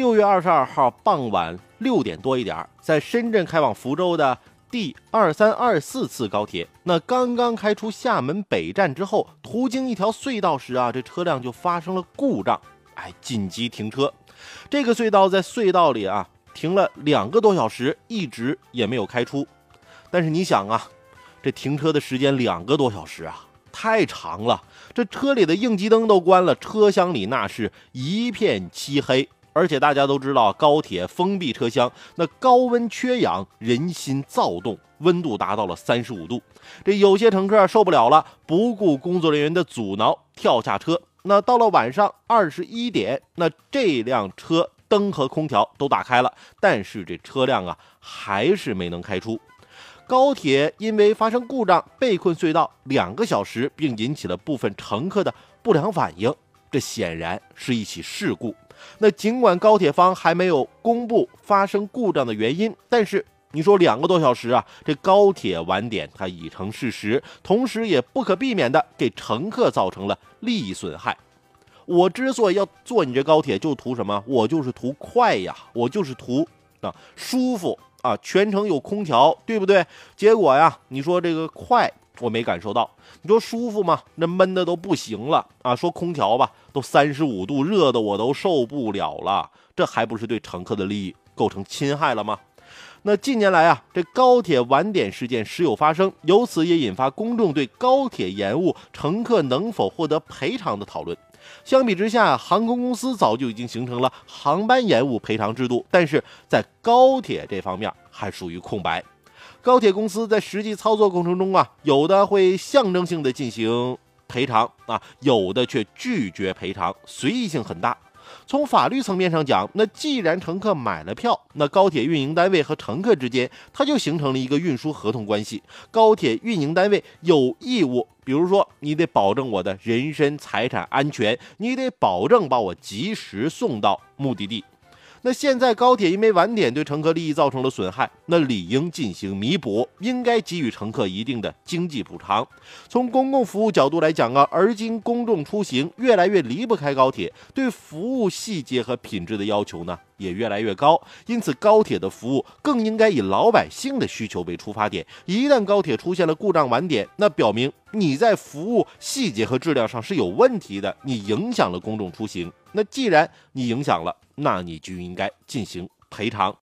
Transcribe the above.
六月二十二号傍晚六点多一点，在深圳开往福州的第二三二四次高铁，那刚刚开出厦门北站之后，途经一条隧道时啊，这车辆就发生了故障，哎，紧急停车。这个隧道在隧道里啊停了两个多小时，一直也没有开出。但是你想啊，这停车的时间两个多小时啊，太长了。这车里的应急灯都关了，车厢里那是一片漆黑。而且大家都知道，高铁封闭车厢，那高温缺氧，人心躁动，温度达到了三十五度。这有些乘客受不了了，不顾工作人员的阻挠，跳下车。那到了晚上二十一点，那这辆车灯和空调都打开了，但是这车辆啊还是没能开出。高铁因为发生故障被困隧道两个小时，并引起了部分乘客的不良反应，这显然是一起事故。那尽管高铁方还没有公布发生故障的原因，但是你说两个多小时啊，这高铁晚点它已成事实，同时也不可避免的给乘客造成了利益损害。我之所以要坐你这高铁，就图什么？我就是图快呀，我就是图啊舒服啊，全程有空调，对不对？结果呀，你说这个快。我没感受到，你说舒服吗？那闷的都不行了啊！说空调吧，都三十五度，热的我都受不了了。这还不是对乘客的利益构成侵害了吗？那近年来啊，这高铁晚点事件时有发生，由此也引发公众对高铁延误乘客能否获得赔偿的讨论。相比之下，航空公司早就已经形成了航班延误赔偿制度，但是在高铁这方面还属于空白。高铁公司在实际操作过程中啊，有的会象征性的进行赔偿啊，有的却拒绝赔偿，随意性很大。从法律层面上讲，那既然乘客买了票，那高铁运营单位和乘客之间，它就形成了一个运输合同关系。高铁运营单位有义务，比如说你得保证我的人身财产安全，你得保证把我及时送到目的地。那现在高铁因为晚点对乘客利益造成了损害，那理应进行弥补，应该给予乘客一定的经济补偿。从公共服务角度来讲啊，而今公众出行越来越离不开高铁，对服务细节和品质的要求呢？也越来越高，因此高铁的服务更应该以老百姓的需求为出发点。一旦高铁出现了故障晚点，那表明你在服务细节和质量上是有问题的，你影响了公众出行。那既然你影响了，那你就应该进行赔偿。